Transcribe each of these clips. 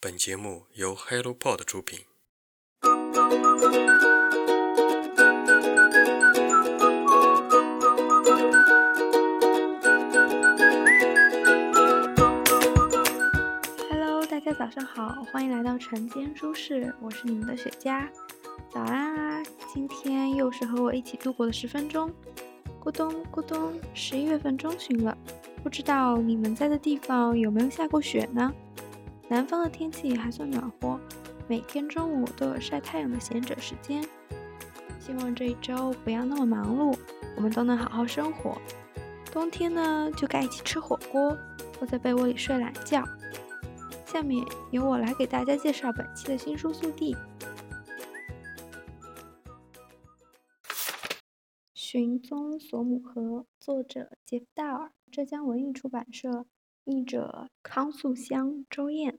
本节目由 HelloPod 出品。Hello，大家早上好，欢迎来到晨间舒适，我是你们的雪茄。早安啊！今天又是和我一起度过的十分钟。咕咚咕咚，十一月份中旬了，不知道你们在的地方有没有下过雪呢？南方的天气还算暖和，每天中午都有晒太阳的闲者时间。希望这一周不要那么忙碌，我们都能好好生活。冬天呢，就该一起吃火锅，窝在被窝里睡懒觉。下面由我来给大家介绍本期的新书速递。《寻踪索姆河》，作者杰夫·戴尔，浙江文艺出版社，译者康素香、周燕。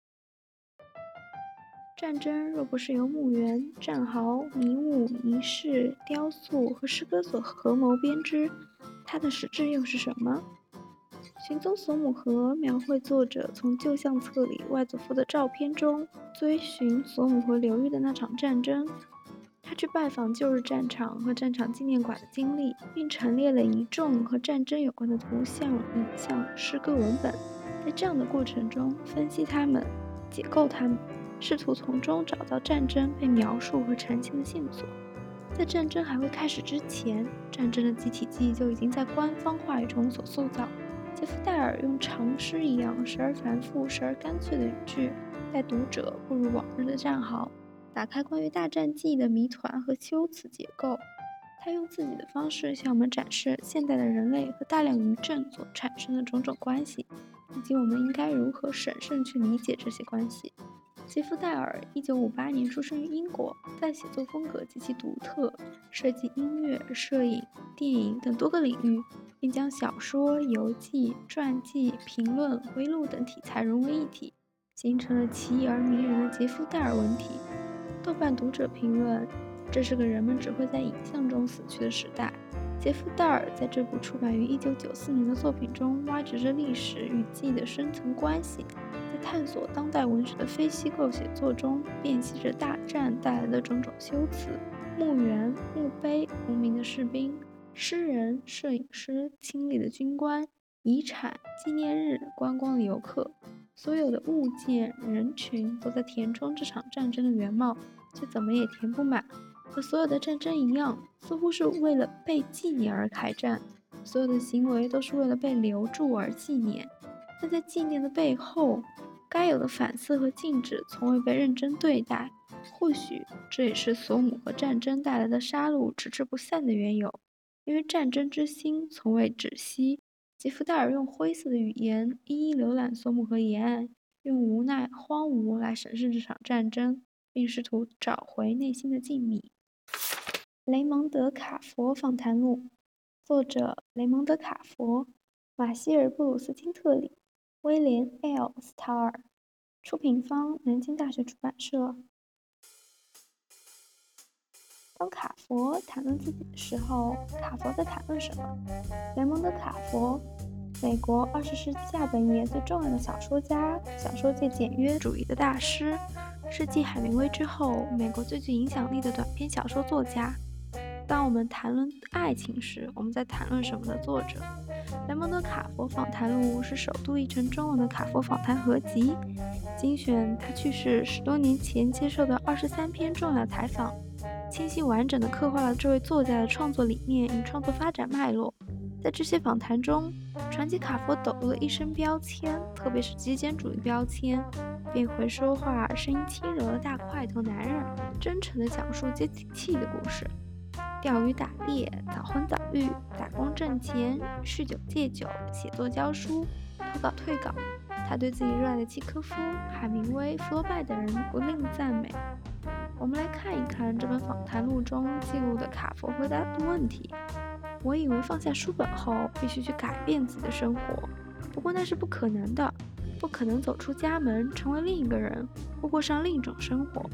战争若不是由墓园、战壕、迷雾、仪式、雕塑和诗歌所合谋编织，它的实质又是什么？《寻踪索姆河》描绘作者从旧相册里外祖父的照片中追寻索姆河流域的那场战争。去拜访旧日战场和战场纪念馆的经历，并陈列了一众和战争有关的图像、影像、诗歌文本。在这样的过程中，分析它们，解构它们，试图从中找到战争被描述和澄清的线索。在战争还未开始之前，战争的集体记忆就已经在官方话语中所塑造。杰夫·戴尔用长诗一样时而繁复、时而干脆的语句，带读者步入往日的战壕。打开关于大战记忆的谜团和修辞结构，他用自己的方式向我们展示现代的人类和大量余震所产生的种种关系，以及我们应该如何审慎去理解这些关系。杰夫·戴尔1958年出生于英国，在写作风格极其独特，涉及音乐、摄影、电影等多个领域，并将小说、游记、传记、评论、回忆录等题材融为一体，形成了奇异而迷人的杰夫·戴尔文体。豆瓣读者评论：“这是个人们只会在影像中死去的时代。”杰夫·戴尔在这部出版于1994年的作品中，挖掘着历史与记忆的深层关系，在探索当代文学的非虚构写作中，辨析着大战带来的种种修辞。墓园、墓碑、无名的士兵、诗人、摄影师、亲历的军官、遗产、纪念日、观光的游客。所有的物件、人群都在填充这场战争的原貌，却怎么也填不满。和所有的战争一样，似乎是为了被纪念而开战。所有的行为都是为了被留住而纪念。但在纪念的背后，该有的反思和禁止从未被认真对待。或许这也是索姆和战争带来的杀戮迟迟不散的缘由，因为战争之心从未止息。杰夫·戴尔用灰色的语言一一浏览索姆河沿岸，用无奈、荒芜来审视这场战争，并试图找回内心的静谧。雷蒙德·卡佛访谈录，作者雷蒙德·卡佛，马歇尔·布鲁斯金特里，威廉 ·L· 斯塔尔，出品方南京大学出版社。当卡佛谈论自己的时候，卡佛在谈论什么？雷蒙德·卡佛，美国二十世纪下半叶最重要的小说家，小说界简约主义的大师，是继海明威之后美国最具影响力的短篇小说作家。当我们谈论爱情时，我们在谈论什么的作者？雷蒙德·卡佛访谈录是首度译成中文的卡佛访谈合集，精选他去世十多年前接受的二十三篇重要采访。清晰完整地刻画了这位作家的创作理念与创作发展脉络。在这些访谈中，传奇卡佛抖露了一身标签，特别是极简主义标签，便会说话，声音轻柔的大块头男人，真诚地讲述接地气的故事。钓鱼、打猎、早婚早育、打工挣钱、酗酒戒酒、写作教书、投稿退稿，他对自己热爱的契诃夫、海明威、福楼拜等人不吝赞美。我们来看一看这本访谈录中记录的卡佛回答的问题。我以为放下书本后必须去改变自己的生活，不过那是不可能的，不可能走出家门成为另一个人，或过上另一种生活。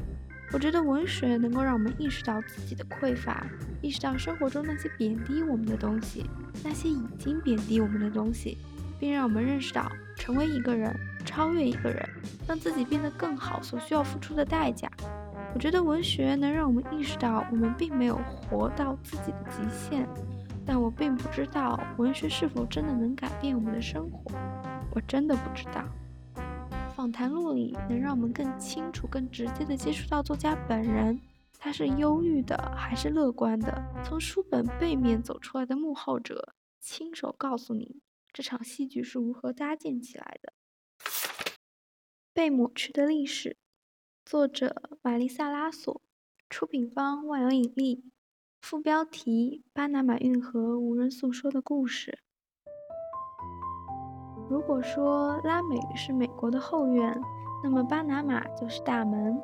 我觉得文学能够让我们意识到自己的匮乏，意识到生活中那些贬低我们的东西，那些已经贬低我们的东西，并让我们认识到成为一个人。超越一个人，让自己变得更好所需要付出的代价。我觉得文学能让我们意识到我们并没有活到自己的极限，但我并不知道文学是否真的能改变我们的生活。我真的不知道。访谈录里能让我们更清楚、更直接地接触到作家本人，他是忧郁的还是乐观的？从书本背面走出来的幕后者，亲手告诉你这场戏剧是如何搭建起来的。被抹去的历史。作者玛丽萨拉索，出品方万有引力。副标题：巴拿马运河无人诉说的故事。如果说拉美是美国的后院，那么巴拿马就是大门。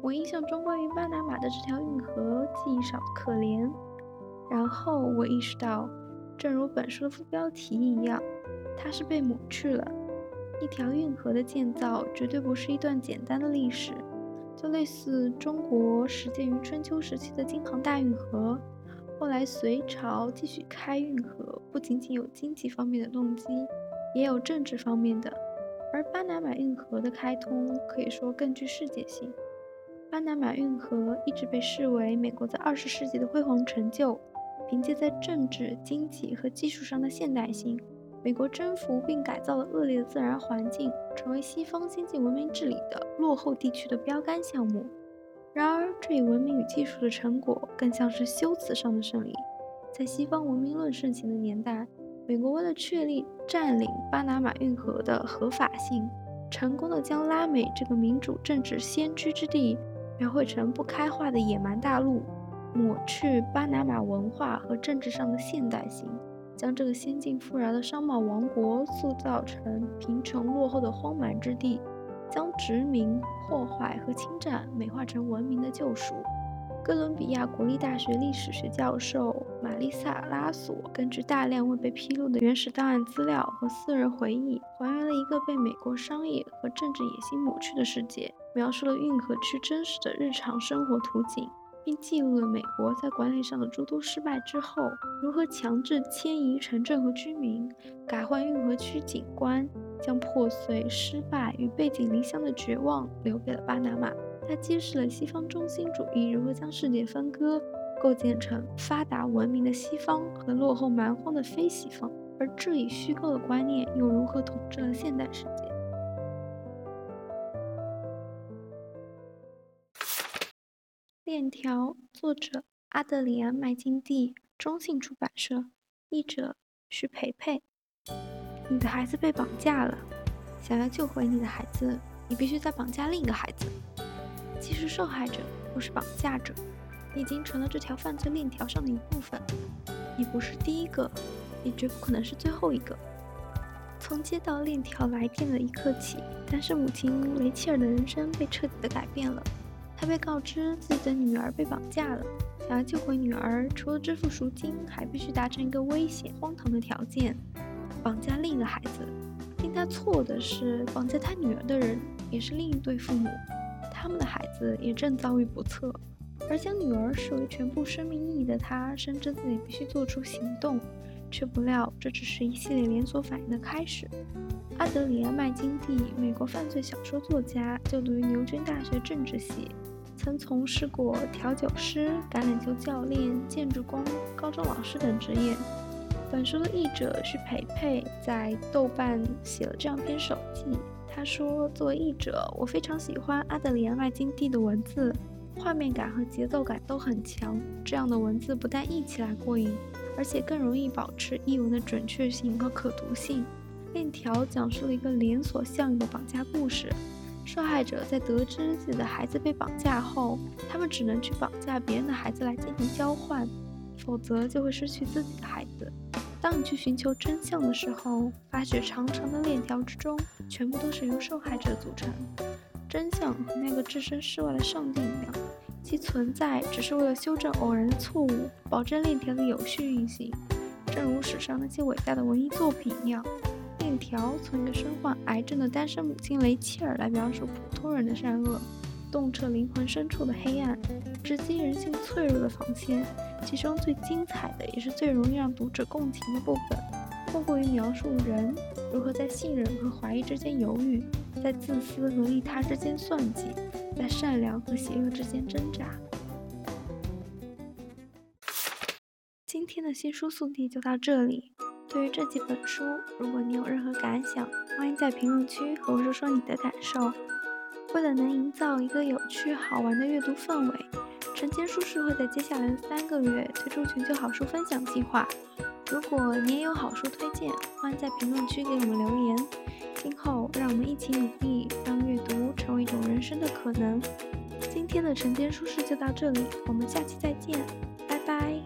我印象中关于巴拿马的这条运河记忆少得可怜。然后我意识到，正如本书的副标题一样，它是被抹去了。一条运河的建造绝对不是一段简单的历史，就类似中国始建于春秋时期的京杭大运河。后来隋朝继续开运河，不仅仅有经济方面的动机，也有政治方面的。而巴拿马运河的开通可以说更具世界性。巴拿马运河一直被视为美国在二十世纪的辉煌成就，凭借在政治、经济和技术上的现代性。美国征服并改造了恶劣的自然环境，成为西方先进文明治理的落后地区的标杆项目。然而，这一文明与技术的成果更像是修辞上的胜利。在西方文明论盛行的年代，美国为了确立占领巴拿马运河的合法性，成功的将拉美这个民主政治先驱之地描绘成不开化的野蛮大陆，抹去巴拿马文化和政治上的现代性。将这个先进富饶的商贸王国塑造成贫穷落后的荒蛮之地，将殖民、破坏和侵占美化成文明的救赎。哥伦比亚国立大学历史学教授玛丽萨·拉索根据大量未被披露的原始档案资料和私人回忆，还原了一个被美国商业和政治野心抹去的世界，描述了运河区真实的日常生活图景。并记录了美国在管理上的诸多失败之后，如何强制迁移城镇和居民，改换运河区景观，将破碎、失败与背井离乡的绝望留给了巴拿马。它揭示了西方中心主义如何将世界分割，构建成发达文明的西方和落后蛮荒的非西方，而这一虚构的观念又如何统治了现代世界。链条，作者阿德里安·麦金蒂，中信出版社，译者徐培培。你的孩子被绑架了，想要救回你的孩子，你必须再绑架另一个孩子。既是受害者，又是绑架者，你已经成了这条犯罪链条上的一部分。你不是第一个，也绝不可能是最后一个。从接到链条来电的一刻起，单身母亲雷切尔的人生被彻底的改变了。他被告知自己的女儿被绑架了，想要救回女儿，除了支付赎金，还必须达成一个危险荒唐的条件：绑架另一个孩子。令他错的是，绑架他女儿的人也是另一对父母，他们的孩子也正遭遇不测。而将女儿视为全部生命意义的他，深知自己必须做出行动，却不料这只是一系列连锁反应的开始。阿德里安·麦金蒂，美国犯罪小说作家，就读于牛津大学政治系。曾从事过调酒师、橄榄球教练、建筑工、高中老师等职业。本书的译者是培培，在豆瓣写了这样篇手记。他说：“作为译者，我非常喜欢阿德里安·麦金蒂的文字，画面感和节奏感都很强。这样的文字不但译起来过瘾，而且更容易保持译文的准确性和可读性。”链条讲述了一个连锁效应的绑架故事。受害者在得知自己的孩子被绑架后，他们只能去绑架别人的孩子来进行交换，否则就会失去自己的孩子。当你去寻求真相的时候，发觉长长的链条之中全部都是由受害者组成。真相和那个置身事外的上帝一样，其存在只是为了修正偶然的错误，保证链条的有序运行。正如史上那些伟大的文艺作品一样。链条从一个身患癌症的单身母亲雷切尔来描述普通人的善恶，洞彻灵魂深处的黑暗，直击人性脆弱的防线。其中最精彩的，也是最容易让读者共情的部分，莫过于描述人如何在信任和怀疑之间犹豫，在自私和利他之间算计，在善良和邪恶之间挣扎。今天的新书速递就到这里。对于这几本书，如果你有任何感想，欢迎在评论区和我说说你的感受。为了能营造一个有趣好玩的阅读氛围，晨间书市会在接下来的三个月推出全球好书分享计划。如果你也有好书推荐，欢迎在评论区给我们留言。今后让我们一起努力，让阅读成为一种人生的可能。今天的晨间书市就到这里，我们下期再见。拜拜